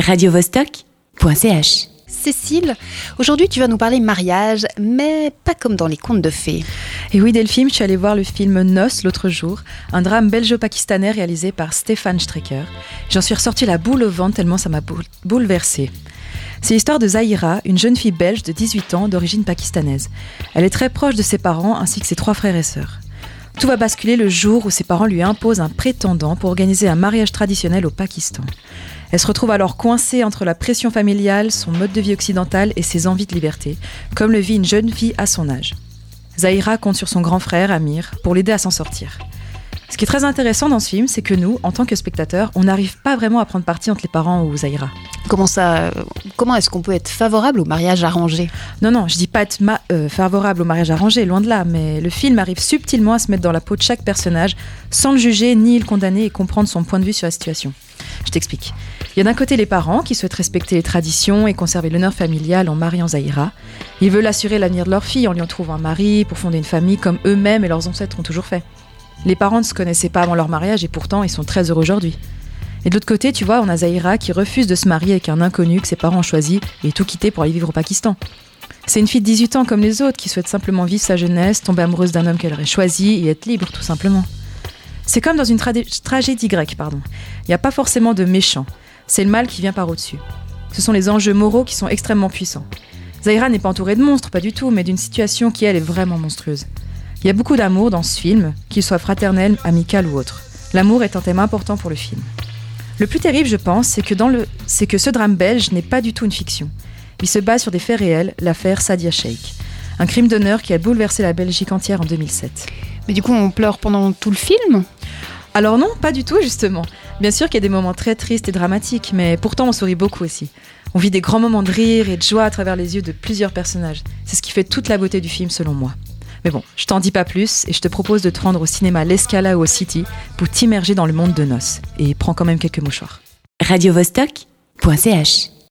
radiovostok.ch Cécile, aujourd'hui tu vas nous parler mariage, mais pas comme dans les contes de fées. Et oui, Delphine, je suis allée voir le film Noce l'autre jour, un drame belgeo-pakistanais réalisé par Stéphane Strecker. J'en suis ressortie la boule au ventre tellement ça m'a bouleversée. C'est l'histoire de Zahira, une jeune fille belge de 18 ans d'origine pakistanaise. Elle est très proche de ses parents ainsi que ses trois frères et sœurs. Tout va basculer le jour où ses parents lui imposent un prétendant pour organiser un mariage traditionnel au Pakistan. Elle se retrouve alors coincée entre la pression familiale, son mode de vie occidental et ses envies de liberté, comme le vit une jeune fille à son âge. Zahira compte sur son grand frère, Amir, pour l'aider à s'en sortir. Ce qui est très intéressant dans ce film, c'est que nous, en tant que spectateurs, on n'arrive pas vraiment à prendre parti entre les parents ou Zahira. Comment ça Comment est-ce qu'on peut être favorable au mariage arrangé? Non, non, je dis pas être euh, favorable au mariage arrangé, loin de là, mais le film arrive subtilement à se mettre dans la peau de chaque personnage, sans le juger ni le condamner et comprendre son point de vue sur la situation. Je t'explique. Il y a d'un côté les parents qui souhaitent respecter les traditions et conserver l'honneur familial en mariant Zahira. Ils veulent assurer l'avenir de leur fille en lui en trouvant un mari pour fonder une famille comme eux-mêmes et leurs ancêtres ont toujours fait. Les parents ne se connaissaient pas avant leur mariage et pourtant ils sont très heureux aujourd'hui. Et de l'autre côté, tu vois, on a Zahira qui refuse de se marier avec un inconnu que ses parents ont choisi et tout quitter pour aller vivre au Pakistan. C'est une fille de 18 ans comme les autres qui souhaite simplement vivre sa jeunesse, tomber amoureuse d'un homme qu'elle aurait choisi et être libre tout simplement. C'est comme dans une tragédie grecque, pardon. Il n'y a pas forcément de méchants. C'est le mal qui vient par au-dessus. Ce sont les enjeux moraux qui sont extrêmement puissants. Zahira n'est pas entourée de monstres, pas du tout, mais d'une situation qui, elle, est vraiment monstrueuse. Il y a beaucoup d'amour dans ce film, qu'il soit fraternel, amical ou autre. L'amour est un thème important pour le film. Le plus terrible, je pense, c'est que, que ce drame belge n'est pas du tout une fiction. Il se base sur des faits réels, l'affaire Sadia Sheikh. Un crime d'honneur qui a bouleversé la Belgique entière en 2007. Mais du coup, on pleure pendant tout le film Alors non, pas du tout, justement. Bien sûr qu'il y a des moments très tristes et dramatiques, mais pourtant on sourit beaucoup aussi. On vit des grands moments de rire et de joie à travers les yeux de plusieurs personnages. C'est ce qui fait toute la beauté du film, selon moi. Mais bon, je t'en dis pas plus et je te propose de te rendre au cinéma L'Escala ou au City pour t'immerger dans le monde de noces. Et prends quand même quelques mouchoirs. radiovostok.ch